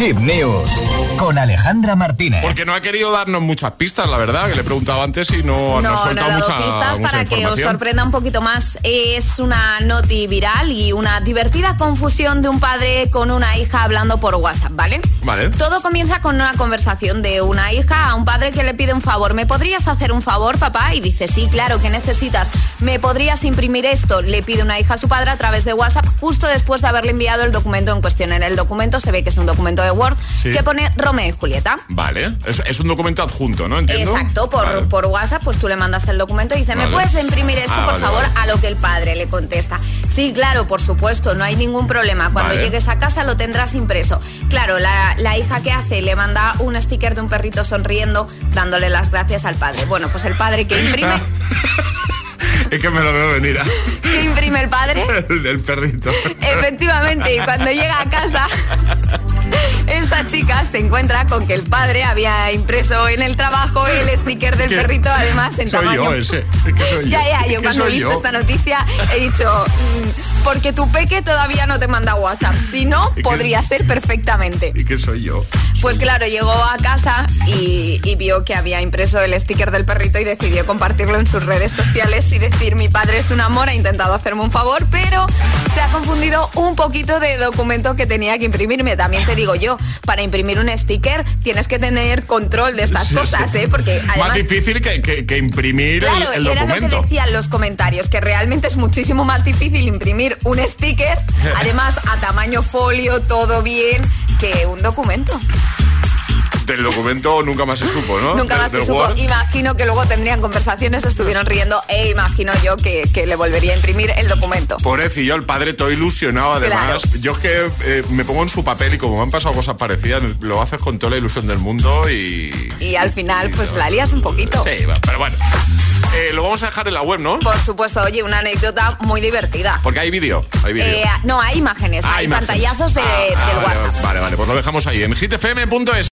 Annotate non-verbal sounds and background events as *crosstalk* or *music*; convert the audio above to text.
Hip News con Alejandra Martínez. Porque no ha querido darnos muchas pistas, la verdad, que le he preguntado antes y no, no, ha soltado no mucha, pistas mucha para que os sorprenda un poquito más. Es una noti viral y una divertida confusión de un padre con una hija hablando por WhatsApp, ¿vale? Vale. Todo comienza con una conversación de una hija a un padre que le pide un favor. ¿Me podrías hacer un favor, papá? Y dice, sí, claro, que necesitas? ¿Me podrías imprimir esto? Le pide una hija a su padre a través de WhatsApp justo después de haberle enviado el documento en cuestión. En el documento se ve que es un documento de Word Sí. que pone Romeo y Julieta. Vale, es, es un documento adjunto, ¿no? Entiendo. Exacto, por, Vale. por WhatsApp, pues tú le mandaste el documento y dice, ¿me puedes imprimir esto, Ah, por vale, favor? A lo que el padre le contesta. Sí, claro, por supuesto, no hay ningún problema. Cuando llegues a casa lo tendrás impreso. Claro, la, la hija que hace le manda un sticker de un perrito sonriendo, dándole las gracias al padre. Bueno, pues el padre que imprime, *laughs* Es que me lo veo venir. ¿ah? que imprime el padre, *laughs* El, el perrito. efectivamente, y cuando llega a casa... *laughs* Esta chica se encuentra con que el padre había impreso en el trabajo el sticker del perrito, además en Soy tamaño yo ese. Es que soy Ya, ya, yo cuando he visto yo. esta noticia he dicho, mm, porque tu peque todavía no te manda WhatsApp, si no, podría ser perfectamente. ¿Y qué soy yo? Pues claro, llegó a casa y, y vio que había impreso el sticker del perrito y decidió compartirlo en sus redes sociales y decir, mi padre es un amor, ha intentado hacerme un favor, pero se ha confundido un poquito de documento que tenía que imprimirme. También te digo yo, para imprimir un sticker tienes que tener control de estas Sí, cosas. ¿eh? Porque Más además... difícil que, que- que imprimir el- Claro, el, era lo que decían los comentarios, que realmente es muchísimo más difícil imprimir un sticker, *laughs* además a tamaño folio, todo bien, que un documento. Del documento nunca más se supo, ¿no? Nunca más se supo. Imagino que luego tendrían conversaciones, estuvieron riendo e imagino yo que, que le volvería a imprimir el documento. Pobrecillo, el padre todo ilusionado. Además, Claro. yo es que eh, me pongo en su papel y como me han pasado cosas parecidas, lo haces con toda la ilusión del mundo y. Y al final, y- pues la lías un poquito. Sí, pero bueno. Eh, lo vamos a dejar en la web, ¿no? Por supuesto, oye, una anécdota muy divertida. Porque hay vídeo. Hay vídeo. Eh, no, hay imágenes, Ah, hay imágenes. pantallazos de- Ah, del WhatsApp. Vale, vale, pues lo dejamos ahí en hitfm.es.